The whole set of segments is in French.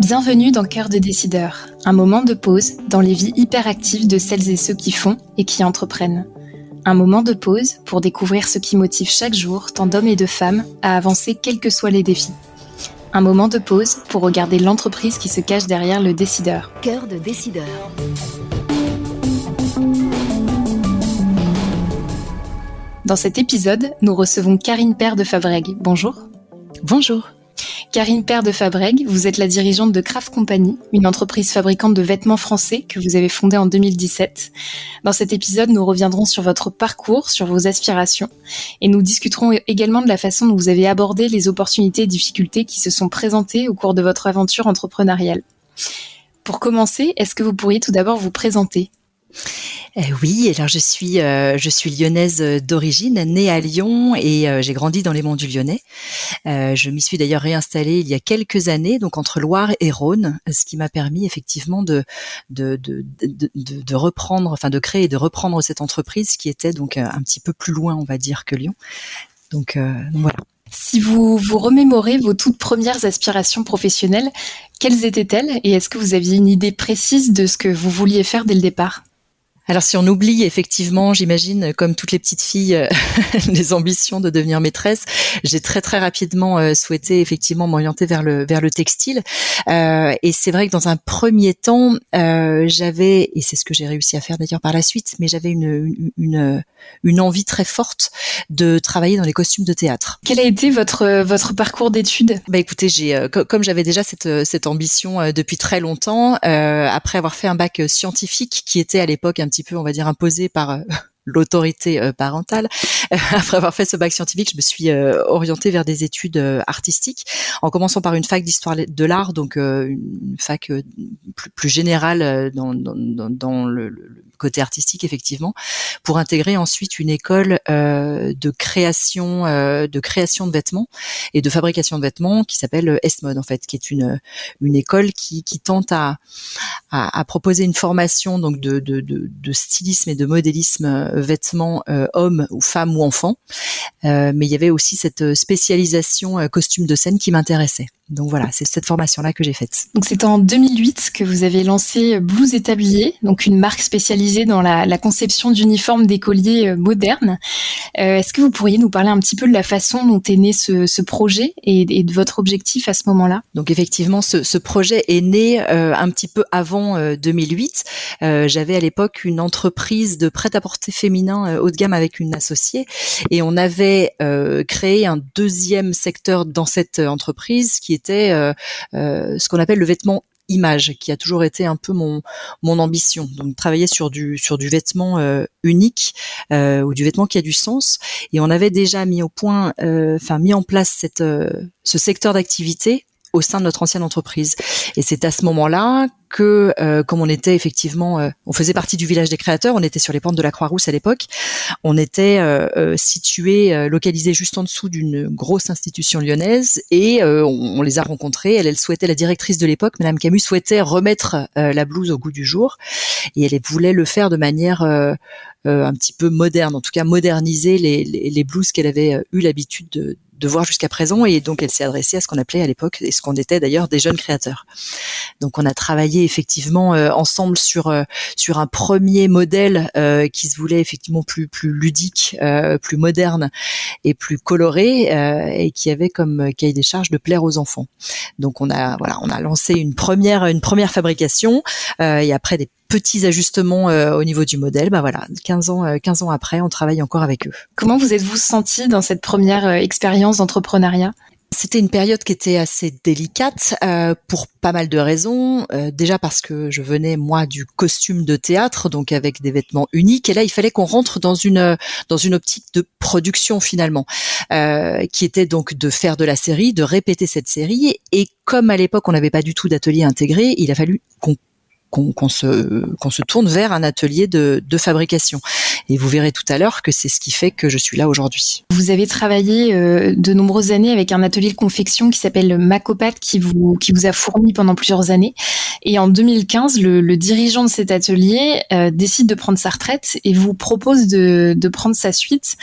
Bienvenue dans Cœur de décideur, un moment de pause dans les vies hyperactives de celles et ceux qui font et qui entreprennent. Un moment de pause pour découvrir ce qui motive chaque jour tant d'hommes et de femmes à avancer quels que soient les défis. Un moment de pause pour regarder l'entreprise qui se cache derrière le décideur. Cœur de décideur. Dans cet épisode, nous recevons Karine Père de Fabreg. Bonjour. Bonjour. Karine Père de Fabreg, vous êtes la dirigeante de Craft Company, une entreprise fabricante de vêtements français que vous avez fondée en 2017. Dans cet épisode, nous reviendrons sur votre parcours, sur vos aspirations, et nous discuterons également de la façon dont vous avez abordé les opportunités et difficultés qui se sont présentées au cours de votre aventure entrepreneuriale. Pour commencer, est-ce que vous pourriez tout d'abord vous présenter? Oui, alors je suis euh, je suis lyonnaise d'origine, née à Lyon et euh, j'ai grandi dans les monts du Lyonnais. je m'y suis d'ailleurs réinstallée il y a quelques années, donc entre Loire et Rhône, ce qui m'a permis effectivement de de, de de, de, reprendre, enfin de créer et de reprendre cette entreprise qui était donc un petit peu plus loin, on va dire, que Lyon. Donc voilà. Si vous vous remémorez vos toutes premières aspirations professionnelles, quelles étaient-elles et est-ce que vous aviez une idée précise de ce que vous vouliez faire dès le départ? Alors si on oublie effectivement, j'imagine, comme toutes les petites filles, euh, les ambitions de devenir maîtresse, j'ai très très rapidement euh, souhaité effectivement m'orienter vers le vers le textile. Euh, et c'est vrai que dans un premier temps, j'avais, et c'est ce que j'ai réussi à faire d'ailleurs par la suite, mais j'avais une, une une envie très forte de travailler dans les costumes de théâtre. Quel a été votre votre parcours d'études? Bah écoutez, j'ai comme j'avais déjà cette cette ambition depuis très longtemps, après avoir fait un bac scientifique qui était à l'époque un petit peu, on va dire, imposé par euh, l'autorité euh, parentale. Après avoir fait ce bac scientifique, je me suis euh, orientée vers des études artistiques, en commençant par une fac d'histoire de l'art, donc une fac plus, générale dans, dans, le, côté artistique effectivement, pour intégrer ensuite une école euh, de création euh, de création de vêtements et de fabrication de vêtements qui s'appelle Esmod en fait, qui est une une école qui, qui tente à, à, proposer une formation donc de, de, de, stylisme et de modélisme euh, vêtements euh, hommes ou femmes ou enfants, euh, mais il y avait aussi cette spécialisation euh, costume de scène qui m'intéressait. Donc voilà, c'est cette formation-là que j'ai faite. Donc c'est en 2008 que vous avez lancé Blues et Tablier, donc une marque spécialisée dans la, la conception d'uniformes d'écoliers euh, modernes. Euh, Est-ce que vous pourriez nous parler un petit peu de la façon dont est né ce, ce projet et, et, de votre objectif à ce moment-là? Donc effectivement, ce, ce, projet est né euh, un petit peu avant 2008. Euh, euh, J'avais à l'époque une entreprise de prêt-à-porter féminin euh, haut de gamme avec une associée et on avait créé un deuxième secteur dans cette entreprise qui était était euh, euh, ce qu'on appelle le vêtement image qui a toujours été un peu mon ambition. Donc travailler sur du vêtement euh, unique ou du vêtement qui a du sens. Et on avait déjà mis au point enfin mis en place ce secteur d'activité au sein de notre ancienne entreprise. Et c'est à ce moment-là que, euh, comme on était effectivement, euh, on faisait partie du village des créateurs, on était sur les pentes de la Croix-Rousse à l'époque, on était euh, euh situé, euh, localisé juste en dessous d'une grosse institution lyonnaise, et on, on, les a rencontrés. Elle, elle souhaitait, la directrice de l'époque, Madame Camus, souhaitait remettre la blouse au goût du jour, et elle voulait le faire de manière un petit peu moderne, en tout cas moderniser les, les, les blouses qu'elle avait eu l'habitude de de voir jusqu'à présent. Et donc, elle s'est adressée à ce qu'on appelait à l'époque, et ce qu'on était d'ailleurs, des jeunes créateurs. Donc, on a travaillé effectivement euh, ensemble sur euh, sur un premier modèle euh, qui se voulait effectivement plus plus ludique, euh, plus moderne et plus coloré, euh, et qui avait comme cahier des charges de plaire aux enfants. Donc, on a voilà, on a lancé une première une première fabrication et après des petits ajustements euh, au niveau du modèle, bah voilà, 15 ans, 15 euh, ans après, on travaille encore avec eux. Comment vous êtes-vous senti dans cette première expérience d'entrepreneuriat c'était une période qui était assez délicate euh, pour pas mal de raisons. Euh, déjà parce que je venais moi du costume de théâtre, donc avec des vêtements uniques, et là il fallait qu'on rentre dans une dans une optique de production finalement, euh, qui était donc de faire de la série, de répéter cette série. Et comme à l'époque on n'avait pas du tout d'atelier intégré, il a fallu qu'on qu'on se qu'on se tourne vers un atelier de, de fabrication. Et vous verrez tout à l'heure que c'est ce qui fait que je suis là aujourd'hui. Vous avez travaillé euh, de nombreuses années avec un atelier de confection qui s'appelle Macopat qui vous qui vous a fourni pendant plusieurs années. Et en 2015, le, le dirigeant de cet atelier euh, décide de prendre sa retraite et vous propose de, de prendre sa suite.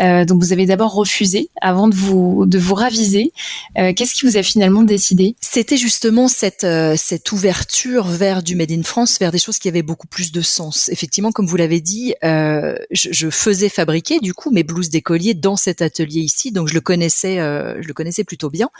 Euh, donc vous avez d'abord refusé avant de vous de vous raviser. Qu'est-ce qui vous a finalement décidé? C'était justement cette cette ouverture vers du Made in France, vers des choses qui avaient beaucoup plus de sens. Effectivement, comme vous l'avez dit, euh, je, faisais fabriquer du coup mes blouses d'écolier dans cet atelier ici, donc je le connaissais, euh, je le connaissais plutôt bien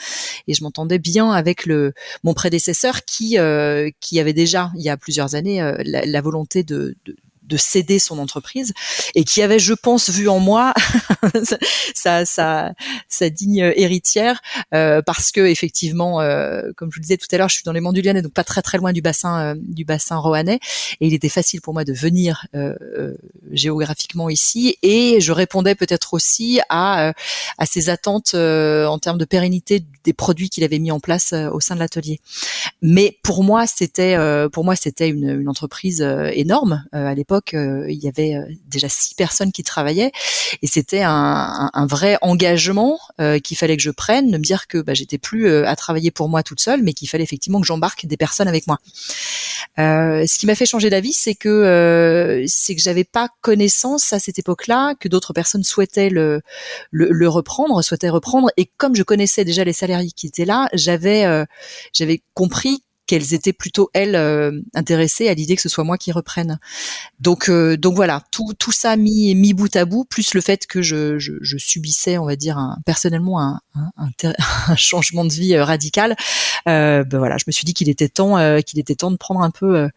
et je m'entendais bien avec le mon prédécesseur qui euh, qui avait déjà il y a plusieurs années la, volonté de de céder son entreprise et qui avait, je pense, vu en moi sa, sa, sa, digne héritière euh, parce que effectivement, euh, comme je vous le disais tout à l'heure, je suis dans les Monts du donc pas très très loin du bassin euh, du bassin roannais et il était facile pour moi de venir euh, euh, géographiquement ici et je répondais peut-être aussi à à ses attentes en termes de pérennité des produits qu'il avait mis en place au sein de l'atelier. Mais pour moi, c'était pour moi c'était une, une entreprise énorme à l'époque euh, il y avait euh, déjà six personnes qui travaillaient et c'était un, vrai engagement euh, qu'il fallait que je prenne, de me dire que bah, j'étais plus à travailler pour moi toute seule, mais qu'il fallait effectivement que j'embarque des personnes avec moi. ce qui m'a fait changer d'avis, c'est que c'est que j'avais pas connaissance à cette époque-là que d'autres personnes souhaitaient le, le, reprendre, souhaitaient reprendre, et comme je connaissais déjà les salariés qui étaient là, j'avais j'avais compris qu'elles étaient plutôt elles euh, intéressées à l'idée que ce soit moi qui reprenne. Donc euh, donc voilà, tout tout ça mis mis bout à bout, plus le fait que je, je, je subissais, on va dire un, personnellement un, un, un, changement de vie euh, radical. ben voilà, je me suis dit qu'il était temps qu'il était temps de prendre un peu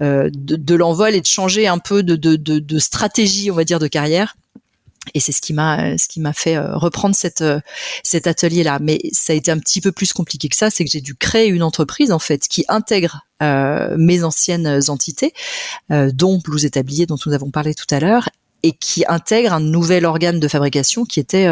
de, de l'envol et de changer un peu de, de, de, de stratégie, on va dire, de carrière et c'est ce qui m'a ce qui m'a fait euh, reprendre cette euh, cet atelier là mais ça a été un petit peu plus compliqué que ça c'est que j'ai dû créer une entreprise en fait qui intègre euh, mes anciennes entités dont Blues Établier dont nous avons parlé tout à l'heure et qui intègre un nouvel organe de fabrication qui était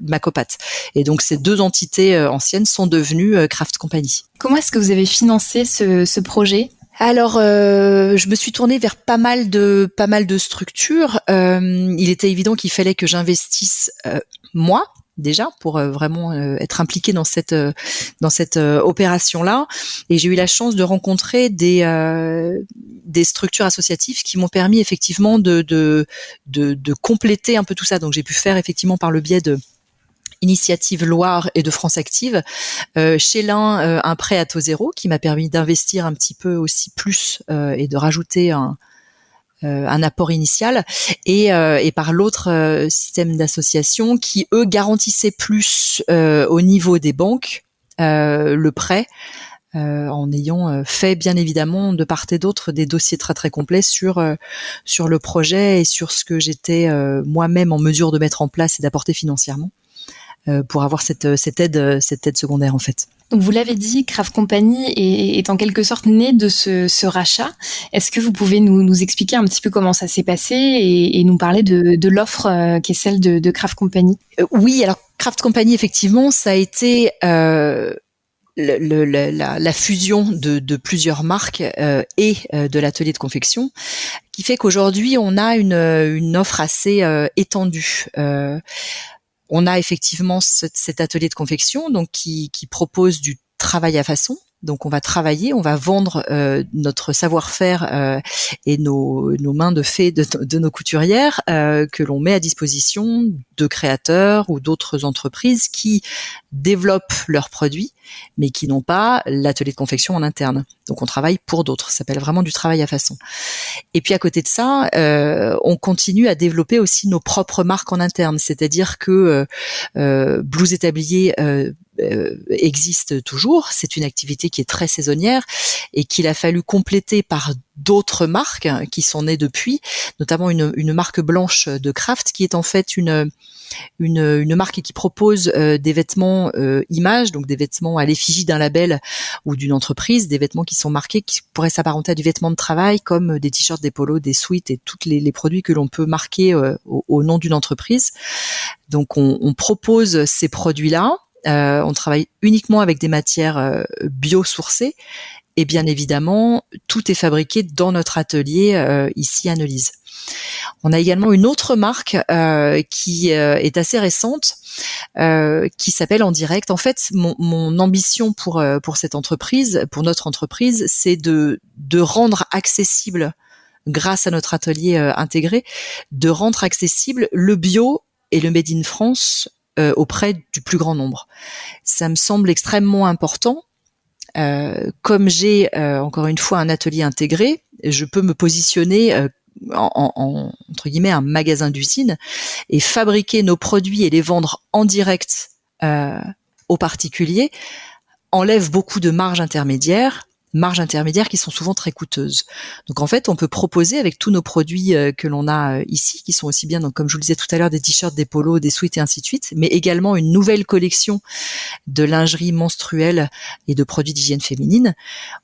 Macopat. Et donc ces deux entités anciennes sont devenues Craft Company. Comment est-ce que vous avez financé ce, ce projet? Alors, euh, je me suis tournée vers pas mal de pas mal de structures. Euh, il était évident qu'il fallait que j'investisse euh, moi déjà pour vraiment être impliquée dans cette dans cette opération là. Et j'ai eu la chance de rencontrer des des structures associatives qui m'ont permis effectivement de, de de de compléter un peu tout ça. Donc j'ai pu faire effectivement par le biais de Initiative Loire et de France Active. Euh, chez l'un, euh, un prêt à taux zéro qui m'a permis d'investir un petit peu aussi plus euh, et de rajouter un, apport initial et, et par l'autre système d'association qui eux garantissaient plus au niveau des banques le prêt en ayant fait bien évidemment de part et d'autre des dossiers très très complets sur sur le projet et sur ce que j'étais moi-même en mesure de mettre en place et d'apporter financièrement. Euh, pour avoir cette, euh, cette aide, euh, cette aide secondaire en fait. Donc vous l'avez dit, Craft Company est, est, en quelque sorte né de ce, ce rachat. Est-ce que vous pouvez nous, nous, expliquer un petit peu comment ça s'est passé et, et, nous parler de, de l'offre qui est celle de, de Craft Company? Oui, alors Craft Company effectivement, ça a été euh, le, le, la, la, fusion de, de, plusieurs marques euh, et de l'atelier de confection, qui fait qu'aujourd'hui on a une, une offre assez étendue on a effectivement cet atelier de confection donc qui, qui propose du travail à façon donc on va travailler, on va vendre euh, notre savoir-faire euh, et nos, mains de fée de, nos couturières euh, que l'on met à disposition de créateurs ou d'autres entreprises qui développent leurs produits mais qui n'ont pas l'atelier de confection en interne. Donc on travaille pour d'autres, ça s'appelle vraiment du travail à façon. Et puis à côté de ça, on continue à développer aussi nos propres marques en interne, c'est-à-dire que euh, Blues Établier euh, existe toujours. C'est une activité qui est très saisonnière et qu'il a fallu compléter par d'autres marques qui sont nées depuis, notamment une, une marque blanche de craft qui est en fait une une, une marque qui propose euh, des vêtements euh, images, donc des vêtements à l'effigie d'un label ou d'une entreprise, des vêtements qui sont marqués, qui pourraient s'apparenter à du vêtement de travail, comme des t-shirts, des polos, des suites et tous les, les, produits que l'on peut marquer au, au, nom d'une entreprise. Donc on, on propose ces produits-là euh, on travaille uniquement avec des matières euh, biosourcées et bien évidemment, tout est fabriqué dans notre atelier euh, ici à. On a également une autre marque qui est assez récente, qui s'appelle En Direct. En fait, mon, ambition pour pour cette entreprise, pour notre entreprise, c'est de de rendre accessible, grâce à notre atelier intégré, de rendre accessible le bio et le made in France auprès du plus grand nombre. Ça me semble extrêmement important euh, comme j'ai euh, encore une fois un atelier intégré, je peux me positionner euh, en, entre guillemets un magasin d'usine et fabriquer nos produits et les vendre en direct aux particuliers enlève beaucoup de marge intermédiaire marges intermédiaires qui sont souvent très coûteuses. Donc en fait, on peut proposer avec tous nos produits euh, que l'on a euh, ici, qui sont aussi bien, donc comme je vous le disais tout à l'heure, des t-shirts, des polos, des sweats et ainsi de suite, mais également une nouvelle collection de lingerie menstruelle et de produits d'hygiène féminine.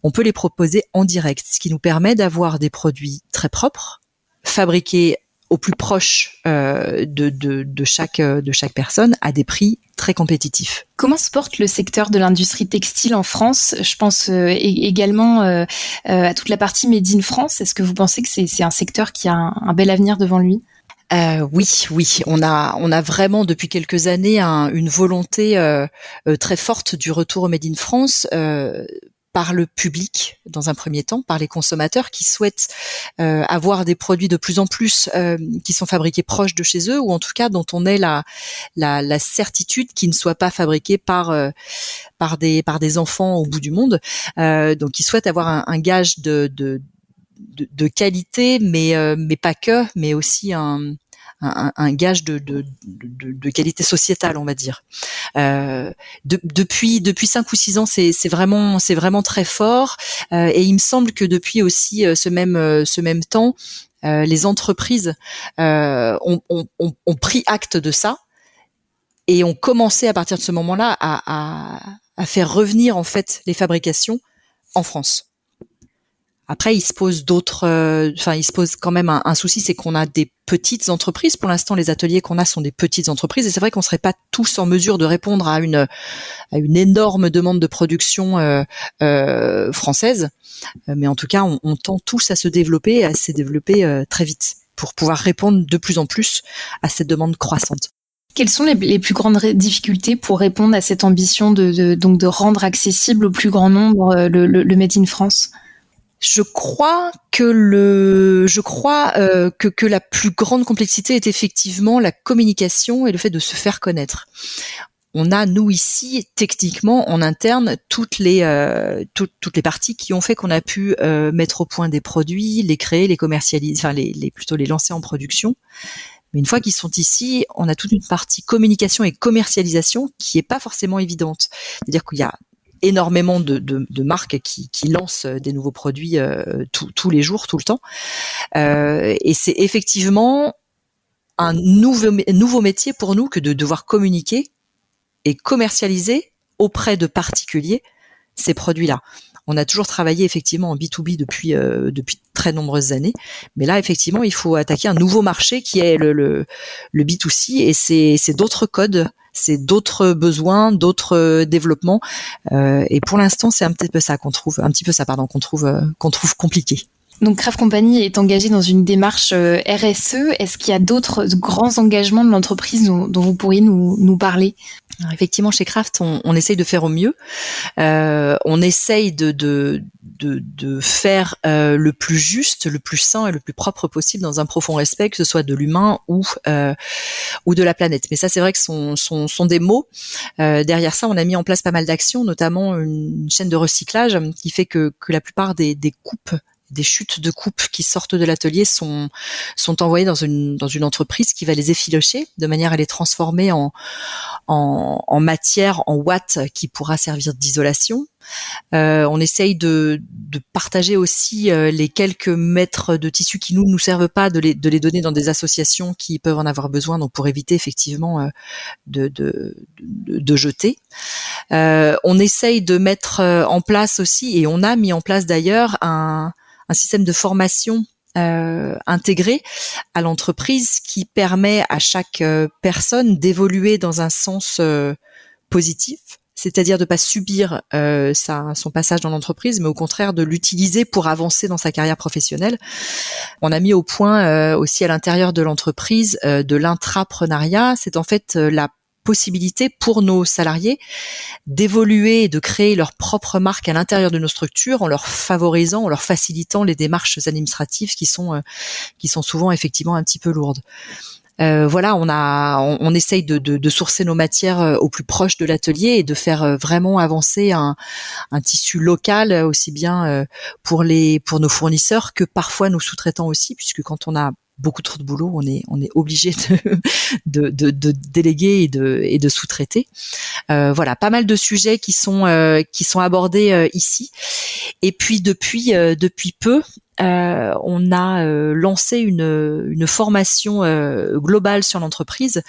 On peut les proposer en direct, ce qui nous permet d'avoir des produits très propres, fabriqués au plus proche euh, de, de, chaque, de chaque personne à des prix très compétitifs. Comment se porte le secteur de l'industrie textile en France? Je pense euh, également euh, à toute la partie Made in France. Est-ce que vous pensez que c'est un secteur qui a un, bel avenir devant lui? Oui, oui, on a on a vraiment depuis quelques années une volonté très forte du retour au Made in France par le public dans un premier temps, par les consommateurs qui souhaitent euh, avoir des produits de plus en plus euh, qui sont fabriqués proches de chez eux ou en tout cas dont on ait la, la, certitude qu'ils ne soient pas fabriqués par euh, par des par des enfants au bout du monde. donc ils souhaitent avoir un, gage de, de de, qualité, mais mais pas que, mais aussi un, un, gage de, qualité sociétale, on va dire. Euh, depuis depuis cinq ou six ans, c'est vraiment très fort. Euh, et il me semble que depuis aussi euh, ce même ce même temps, les entreprises ont, pris acte de ça et ont commencé à partir de ce moment-là à, à, à faire revenir en fait les fabrications en France. Après, il se pose d'autres, euh, enfin, il se pose quand même un, souci, c'est qu'on a des petites entreprises. Pour l'instant, les ateliers qu'on a sont des petites entreprises, et c'est vrai qu'on serait pas tous en mesure de répondre à une énorme demande de production euh, euh, française. Mais en tout cas, on, on, tend tous à se développer, à se développer très vite pour pouvoir répondre de plus en plus à cette demande croissante. Quelles sont les, plus grandes difficultés pour répondre à cette ambition de, donc de rendre accessible au plus grand nombre le, le, le Made in France? Je crois que le, je crois euh, que que la plus grande complexité est effectivement la communication et le fait de se faire connaître. On a nous ici techniquement en interne toutes les euh, toutes, les parties qui ont fait qu'on a pu euh, mettre au point des produits, les créer, les commercialiser, enfin les, les plutôt les lancer en production. Mais une fois qu'ils sont ici, on a toute une partie communication et commercialisation qui est pas forcément évidente. C'est-à-dire qu'il y a énormément de, de, marques qui, qui, lancent des nouveaux produits euh, tous les jours, tout le temps. Euh, et c'est effectivement un nouveau, nouveau métier pour nous que de devoir communiquer et commercialiser auprès de particuliers ces produits-là. On a toujours travaillé effectivement en B2B depuis euh, depuis très nombreuses années, mais là effectivement il faut attaquer un nouveau marché qui est le, le, le B2C et c'est d'autres codes c'est d'autres besoins, d'autres euh, développements. Euh, et pour l'instant, c'est un petit peu ça qu'on trouve, un petit peu ça, pardon, qu'on trouve, euh, qu'on trouve compliqué. Donc Craft Company est engagé dans une démarche RSE. Est-ce qu'il y a d'autres grands engagements de l'entreprise dont, vous pourriez nous, nous parler? Effectivement, chez Kraft, on, on, essaye de faire au mieux. Euh, on essaye de, de, de, de faire euh, le plus juste, le plus sain et le plus propre possible dans un profond respect, que ce soit de l'humain ou euh, ou de la planète. Mais ça, c'est vrai que ce sont, sont, des mots. Euh, derrière ça, on a mis en place pas mal d'actions, notamment une chaîne de recyclage qui fait que, que la plupart des, des coupes des chutes de coupe qui sortent de l'atelier sont sont envoyées dans une dans une entreprise qui va les effilocher de manière à les transformer en en, en matière en watts qui pourra servir d'isolation. Euh, on essaye de, de partager aussi euh, les quelques mètres de tissu qui nous nous servent pas, de les, de les donner dans des associations qui peuvent en avoir besoin, donc pour éviter effectivement euh, de, de, de, de, jeter. Euh, on essaye de mettre en place aussi, et on a mis en place d'ailleurs un, un système de formation euh, intégré à l'entreprise qui permet à chaque euh, personne d'évoluer dans un sens euh, positif c'est-à-dire de pas subir euh, sa, son passage dans l'entreprise, mais au contraire de l'utiliser pour avancer dans sa carrière professionnelle. On a mis au point aussi à l'intérieur de l'entreprise de l'intrapreneuriat. C'est en fait la possibilité pour nos salariés d'évoluer et de créer leur propre marque à l'intérieur de nos structures en leur favorisant, en leur facilitant les démarches administratives qui sont qui sont souvent effectivement un petit peu lourdes. Euh, voilà, on a, on, essaye de, de, sourcer nos matières euh, au plus proche de l'atelier et de faire euh, vraiment avancer un, tissu local aussi bien pour les pour nos fournisseurs que parfois nos sous-traitants aussi, puisque quand on a beaucoup trop de boulot, on est on est obligé de, de, de, déléguer et de et de sous-traiter. voilà, pas mal de sujets qui sont qui sont abordés ici. Et puis depuis depuis peu, euh, on a euh, lancé une, une formation euh, globale sur l'entreprise,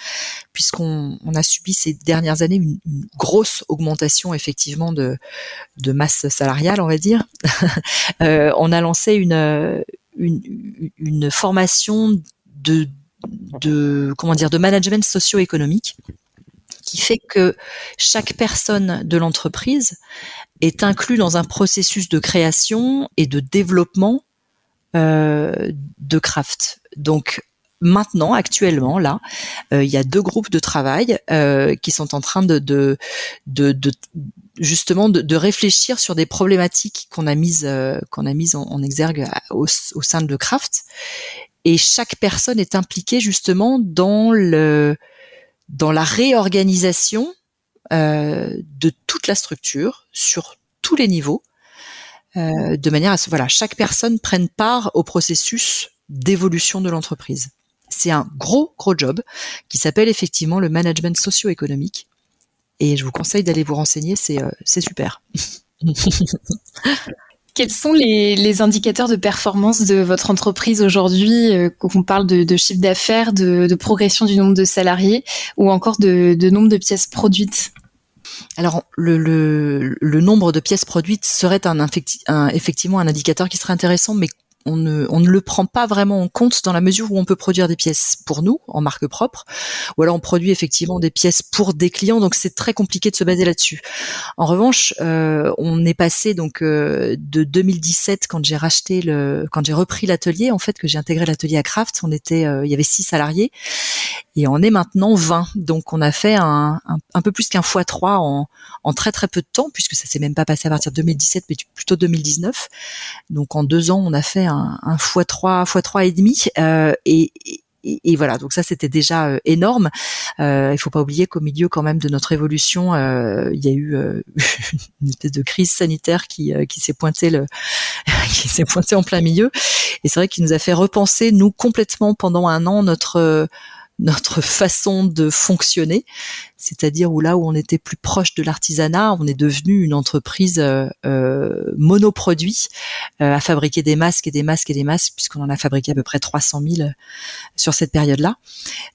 puisqu'on on a subi ces dernières années une, grosse augmentation effectivement de, de masse salariale, on va dire. on a lancé une, une, formation de, comment dire de management socio-économique qui fait que chaque personne de l'entreprise est inclus dans un processus de création et de développement euh, de craft. Donc maintenant, actuellement, là, euh, il y a deux groupes de travail euh, qui sont en train de, justement de, réfléchir sur des problématiques qu'on a mises qu'on a mises en, exergue au, sein de Craft. Et chaque personne est impliquée justement dans le dans la réorganisation de toute la structure sur tous les niveaux euh, de manière à ce voilà chaque personne prenne part au processus d'évolution de l'entreprise. C'est un gros gros job qui s'appelle effectivement le management socio-économique et je vous conseille d'aller vous renseigner, c'est euh, c'est super. Quels sont les, indicateurs de performance de votre entreprise aujourd'hui, euh, quand on parle de, chiffre d'affaires, de, progression du nombre de salariés ou encore de nombre de pièces produites? Alors, le, le, nombre de pièces produites serait un, un, effectivement un indicateur qui serait intéressant, mais on ne, on ne le prend pas vraiment en compte dans la mesure où on peut produire des pièces pour nous en marque propre, ou alors on produit effectivement des pièces pour des clients, donc c'est très compliqué de se baser là-dessus. En revanche, euh, on est passé donc euh, de 2017 quand j'ai racheté le, quand j'ai repris l'atelier, en fait que j'ai intégré l'atelier à Craft, on était, euh, il y avait six salariés et on est maintenant 20, donc on a fait un, un, peu plus qu'un fois 3 en, en très très peu de temps puisque ça s'est même pas passé à partir de 2017 mais plutôt 2019. Donc en deux ans on a fait un, fois trois fois trois et demi euh, et, et, voilà, donc ça c'était déjà euh, énorme. Euh, il faut pas oublier qu'au milieu quand même de notre évolution, euh, il y a eu une espèce de crise sanitaire qui, qui s'est pointée le, qui s'est pointée en plein milieu. Et c'est vrai qu'il nous a fait repenser nous complètement pendant un an notre notre façon de fonctionner, c'est-à-dire où là où on était plus proche de l'artisanat, on est devenu une entreprise euh, euh monoproduit euh, à fabriquer des masques et des masques et des masques, puisqu'on en a fabriqué à peu près 300 000 sur cette période-là.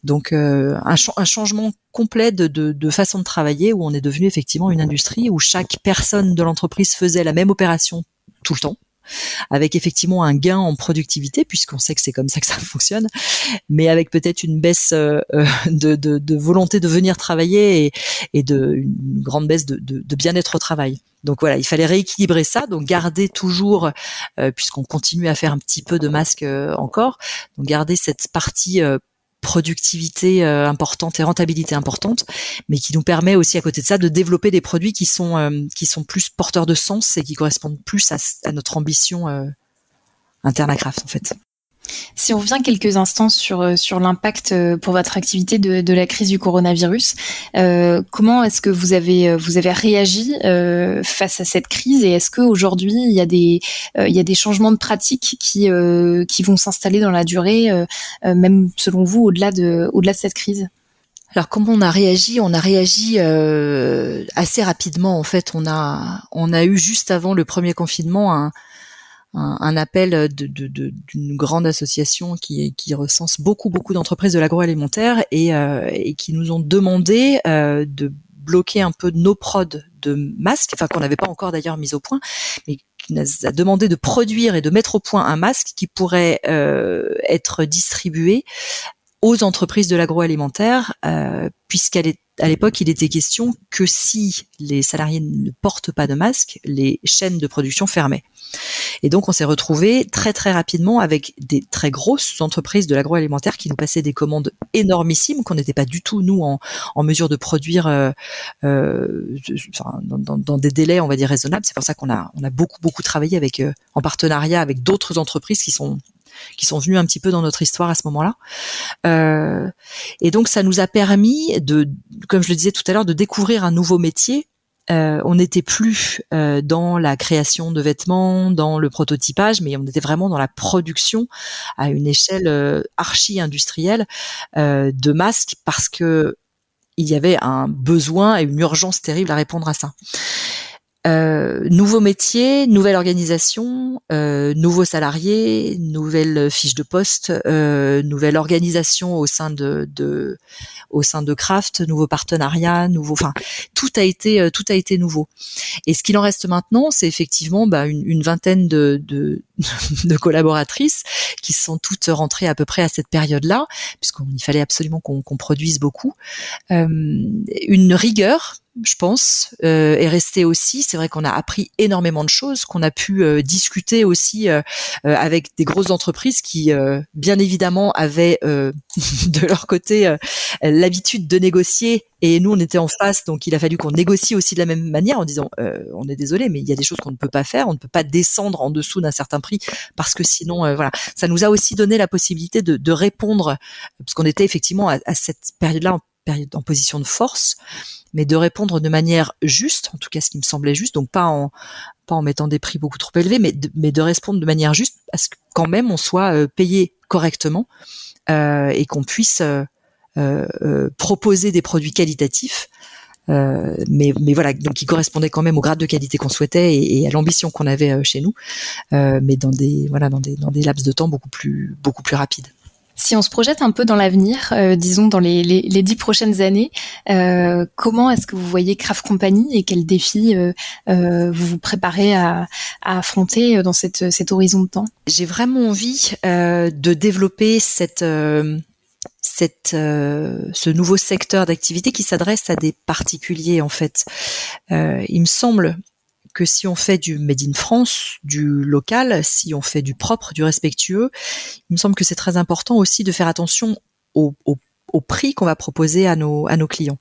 Donc euh, un, un, changement complet de, de, de, façon de travailler où on est devenu effectivement une industrie où chaque personne de l'entreprise faisait la même opération tout le temps avec effectivement un gain en productivité, puisqu'on sait que c'est comme ça que ça fonctionne, mais avec peut-être une baisse euh, euh, de, volonté de venir travailler et, une grande baisse de, de bien-être au travail. Donc voilà, il fallait rééquilibrer ça, donc garder toujours, euh, puisqu'on continue à faire un petit peu de masque encore, donc garder cette partie productivité euh, importante et rentabilité importante, mais qui nous permet aussi à côté de ça de développer des produits qui sont euh, qui sont plus porteurs de sens et qui correspondent plus à, notre ambition euh, interne à Craft en fait. Si on revient quelques instants sur, euh, sur l'impact euh, pour votre activité de, la crise du coronavirus, euh, comment est-ce que vous avez, vous avez réagi face à cette crise et est-ce qu'aujourd'hui il y a des il y a des changements de pratiques qui qui vont s'installer dans la durée, même selon vous au-delà de au-delà de cette crise? Alors comment on a réagi? On a réagi assez rapidement. En fait, on a on a eu juste avant le premier confinement un, un, appel d'une grande association qui, recense beaucoup beaucoup d'entreprises de l'agroalimentaire et, euh, qui nous ont demandé euh, de bloquer un peu nos prods de masques, enfin qu'on n'avait pas encore d'ailleurs mis au point, mais qui nous a demandé de produire et de mettre au point un masque qui pourrait euh, être distribué aux entreprises de l'agroalimentaire, euh, puisqu'à l'époque, il était question que si les salariés ne portent pas de masque, les chaînes de production fermaient. Et donc, on s'est retrouvé très très rapidement avec des très grosses entreprises de l'agroalimentaire qui nous passaient des commandes énormissimes qu'on n'était pas du tout nous en, mesure de produire euh, euh, dans, des délais, on va dire raisonnables. C'est pour ça qu'on a on a beaucoup beaucoup travaillé avec euh, en partenariat avec d'autres entreprises qui sont qui sont venus un petit peu dans notre histoire à ce moment-là. Euh, et donc ça nous a permis de, comme je le disais tout à l'heure, de découvrir un nouveau métier. Euh, on n'était plus euh, dans la création de vêtements, dans le prototypage, mais on était vraiment dans la production à une échelle archi-industrielle de masques parce que il y avait un besoin et une urgence terrible à répondre à ça. Euh, nouveau métier, nouvelle organisation, euh, nouveaux salariés, nouvelle fiche de poste, euh, nouvelle organisation au sein de, de, au sein de Craft, nouveaux partenariats, nouveau, enfin tout a été euh, tout a été nouveau. Et ce qu'il en reste maintenant, c'est effectivement bah, une, une, vingtaine de, de, de, collaboratrices qui sont toutes rentrées à peu près à cette période-là, puisqu'il fallait absolument qu'on produise beaucoup. Euh, une rigueur je pense, euh, est resté aussi. C'est vrai qu'on a appris énormément de choses, qu'on a pu euh, discuter aussi euh, euh, avec des grosses entreprises qui, bien évidemment, avaient de leur côté l'habitude de négocier. Et nous, on était en face, donc il a fallu qu'on négocie aussi de la même manière en disant, on est désolé, mais il y a des choses qu'on ne peut pas faire. On ne peut pas descendre en dessous d'un certain prix parce que sinon, voilà. Ça nous a aussi donné la possibilité de, de répondre, parce qu'on était effectivement à, à cette période-là en position de force mais de répondre de manière juste, en tout cas ce qui me semblait juste, donc pas en mettant des prix beaucoup trop élevés, mais de, répondre de manière juste à ce que quand même on soit euh, payé correctement euh, et qu'on puisse euh, proposer des produits qualitatifs. mais, voilà, donc qui correspondaient quand même au grade de qualité qu'on souhaitait et, à l'ambition qu'on avait chez nous, mais dans des voilà laps de temps beaucoup plus rapides. Si on se projette un peu dans l'avenir, euh, disons dans les, dix prochaines années, euh, comment est-ce que vous voyez Craft Company et quels défis euh, vous vous préparez à, affronter dans cet horizon de temps? J'ai vraiment envie de développer ce nouveau secteur d'activité qui s'adresse à des particuliers en fait. il me semble que si on fait du made in France, du local, si on fait du propre, du respectueux, il me semble que c'est très important aussi de faire attention au, prix qu'on va proposer à nos, nos clients.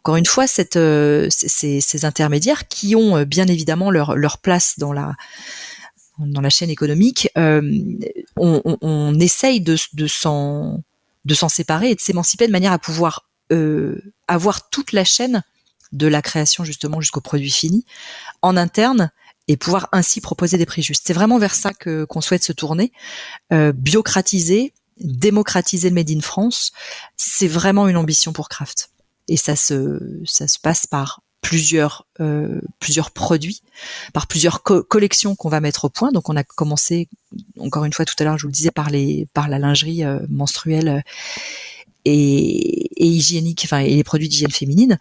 Encore une fois, cette, euh, ces, intermédiaires qui ont euh, bien évidemment leur, place dans la, dans la chaîne économique, euh, on, essaye de, de de s'en séparer et de s'émanciper de manière à pouvoir avoir toute la chaîne de la création justement jusqu'au produit fini en interne et pouvoir ainsi proposer des prix justes. C'est vraiment vers ça qu'on souhaite se tourner, euh, biocratiser, démocratiser le made in France. C'est vraiment une ambition pour Kraft et ça se ça se passe par plusieurs euh, plusieurs produits, par plusieurs collections qu'on va mettre au point. Donc on a commencé encore une fois tout à l'heure, je vous le disais par les par la lingerie euh, menstruelle et, et hygiénique, enfin et les produits d'hygiène féminine.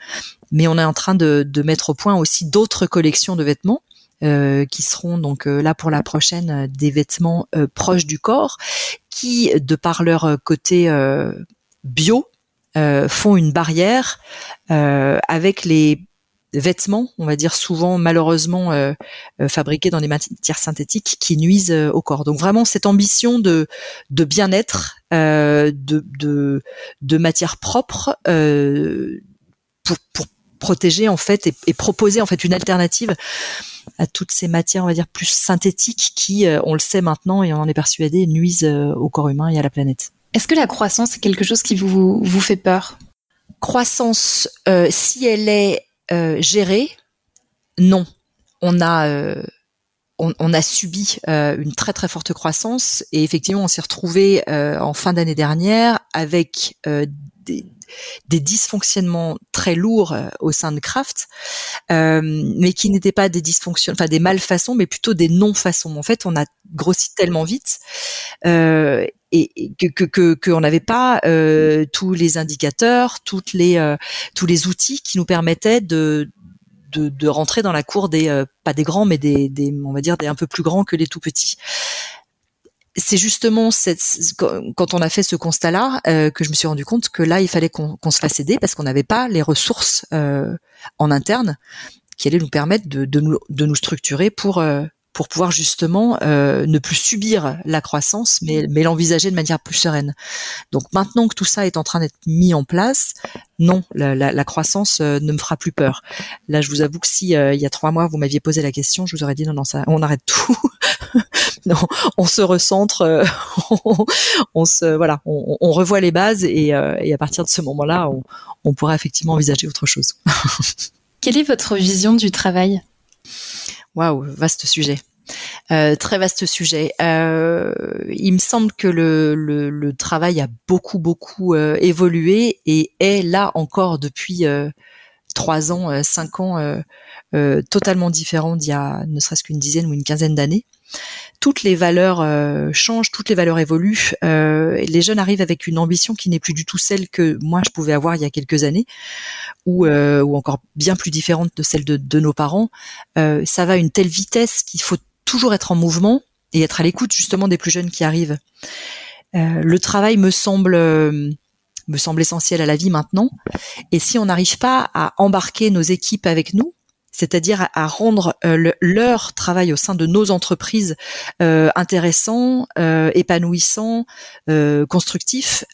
Mais on est en train de, de mettre au point aussi d'autres collections de vêtements. Euh, qui seront donc euh, là pour la prochaine euh, des vêtements euh, proches du corps qui de par leur côté bio font une barrière avec les vêtements, on va dire souvent malheureusement euh, euh, fabriqués dans des matières synthétiques qui nuisent euh, au corps. Donc vraiment cette ambition de, de bien-être, de, de, de matière propre pour, pour protéger en fait et, et, proposer en fait une alternative à toutes ces matières on va dire plus synthétiques qui, on le sait maintenant et on en est persuadé, nuisent au corps humain et à la planète. Est-ce que la croissance est quelque chose qui vous, vous fait peur? Croissance, si elle est euh, gérer, non. On a euh, on, a subi euh, une très très forte croissance et effectivement on s'est retrouvé en fin d'année dernière avec des, des, dysfonctionnements très lourds au sein de Kraft, mais qui n'étaient pas des dysfonctionnements, enfin des malfaçons, mais plutôt des non-façons. En fait, on a grossi tellement vite et, que qu'on n'avait pas euh, tous les indicateurs, toutes les euh, tous les outils qui nous permettaient de de, de rentrer dans la cour des euh, pas des grands mais des, des on va dire des un peu plus grands que les tout petits. C'est justement quand on a fait ce constat-là euh, que je me suis rendu compte que là, il fallait qu'on se fasse aider parce qu'on n'avait pas les ressources euh, en interne qui allaient nous permettre de, de, nous, de nous structurer pour euh, pour pouvoir justement euh, ne plus subir la croissance, mais, l'envisager de manière plus sereine. Donc maintenant que tout ça est en train d'être mis en place, non, la, croissance euh, ne me fera plus peur. Là, je vous avoue que si euh, il y a trois mois vous m'aviez posé la question, je vous aurais dit non, non, ça, on arrête tout. non, on se recentre, on, se voilà, on, revoit les bases et, à partir de ce moment-là, on pourra effectivement envisager autre chose. Quelle est votre vision du travail? Waouh, vaste sujet. Euh, très vaste sujet. Euh, il me semble que le, le, le, travail a beaucoup beaucoup euh, évolué et est là encore depuis euh, trois ans, euh, cinq ans, totalement différent d'il y a ne serait-ce qu'une dizaine ou une quinzaine d'années toutes les valeurs euh, changent, toutes les valeurs évoluent. Euh, les jeunes arrivent avec une ambition qui n'est plus du tout celle que moi je pouvais avoir il y a quelques années, ou, euh, encore bien plus différente de celle de, de nos parents. ça va à une telle vitesse qu'il faut toujours être en mouvement et être à l'écoute justement des plus jeunes qui arrivent. le travail me semble me semble essentiel à la vie maintenant. Et si on n'arrive pas à embarquer nos équipes avec nous, c'est-à-dire à, rendre euh, leur travail au sein de nos entreprises euh, intéressant, euh, épanouissant, euh, constructif,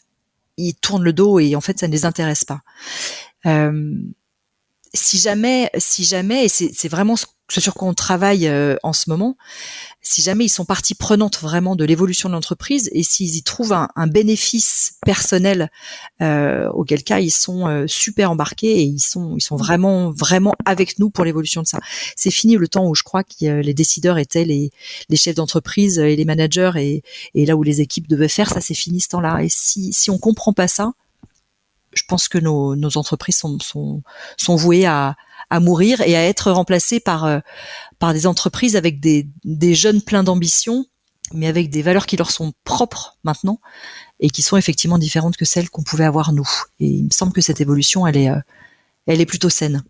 ils tournent le dos et en fait ça ne les intéresse pas. si jamais, si jamais, et c'est vraiment ce sur quoi on travaille en ce moment, si jamais ils sont partie prenante vraiment de l'évolution de l'entreprise et s'ils y trouvent un, bénéfice personnel, euh, auquel cas ils sont euh, super embarqués et ils sont ils sont vraiment vraiment avec nous pour l'évolution de ça. C'est fini le temps où je crois que les décideurs étaient les, les chefs d'entreprise et les managers et, et là où les équipes devaient faire, ça c'est fini ce temps-là. Et si si on comprend pas ça, je pense que nos, nos entreprises sont, sont, sont vouées à, à mourir et à être remplacées par euh, par des entreprises avec des, des jeunes pleins d'ambition, mais avec des valeurs qui leur sont propres maintenant et qui sont effectivement différentes que celles qu'on pouvait avoir nous. Et il me semble que cette évolution, elle est, euh, elle est plutôt saine.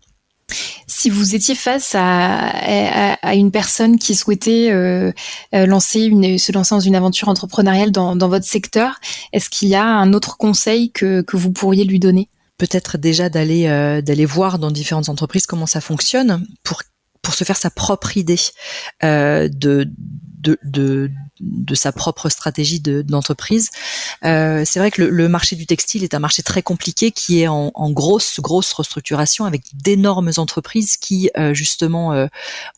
Si vous étiez face à, à, une personne qui souhaitait euh, euh, lancer une, se lancer dans une aventure entrepreneuriale dans, dans votre secteur, est-ce qu'il y a un autre conseil que, que vous pourriez lui donner? Peut-être déjà d'aller d'aller voir dans différentes entreprises comment ça fonctionne pour pour se faire sa propre idée euh, de, de, de, de, sa propre stratégie d'entreprise. Euh, c'est vrai que le, le, marché du textile est un marché très compliqué qui est en, en grosse grosse restructuration avec d'énormes entreprises qui euh, justement euh,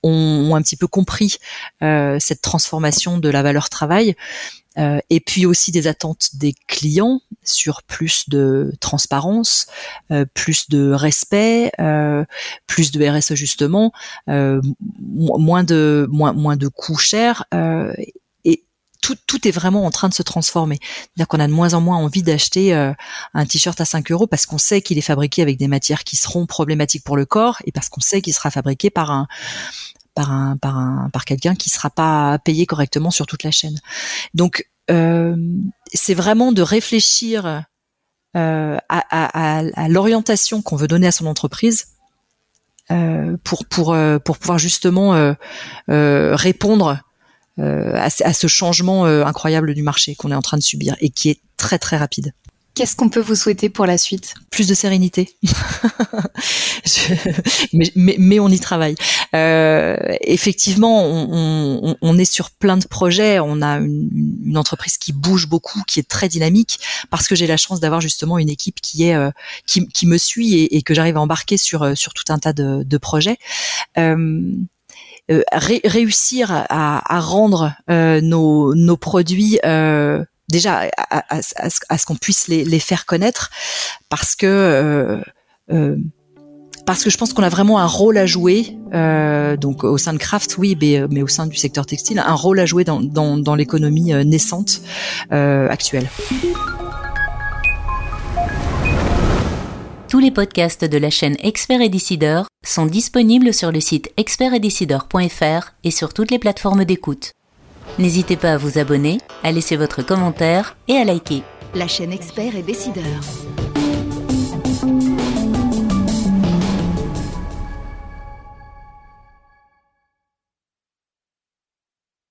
ont, ont, un petit peu compris euh, cette transformation de la valeur travail euh, et puis aussi des attentes des clients sur plus de transparence, euh, plus de respect, euh, plus de RSE justement, moins de moins moins de coûts chers et tout, tout, est vraiment en train de se transformer. C'est-à-dire qu'on a de moins en moins envie d'acheter un t-shirt à 5 euros parce qu'on sait qu'il est fabriqué avec des matières qui seront problématiques pour le corps et parce qu'on sait qu'il sera fabriqué par un, par un par un par quelqu'un qui sera pas payé correctement sur toute la chaîne. Donc euh, c'est vraiment de réfléchir euh, à, l'orientation qu'on veut donner à son entreprise euh, pour pour pour pouvoir justement répondre à, ce changement incroyable du marché qu'on est en train de subir et qui est très très rapide. Qu'est-ce qu'on peut vous souhaiter pour la suite? Plus de sérénité. mais, on y travaille. Euh, effectivement, on, est sur plein de projets. On a une, entreprise qui bouge beaucoup, qui est très dynamique, parce que j'ai la chance d'avoir justement une équipe qui est euh, qui, me suit et, que j'arrive à embarquer sur euh, sur tout un tas de, projets. Euh, réussir à, à rendre nos, nos produits déjà à, ce qu'on puisse les, faire connaître parce que euh, euh, parce que je pense qu'on a vraiment un rôle à jouer, euh, donc au sein de Craft, oui, mais, mais, au sein du secteur textile, un rôle à jouer dans, l'économie euh, naissante euh, actuelle. Tous les podcasts de la chaîne Expert et Décideur sont disponibles sur le site expertetdecideur.fr et sur toutes les plateformes d'écoute. N'hésitez pas à vous abonner, à laisser votre commentaire et à liker. La chaîne Expert et Décideur.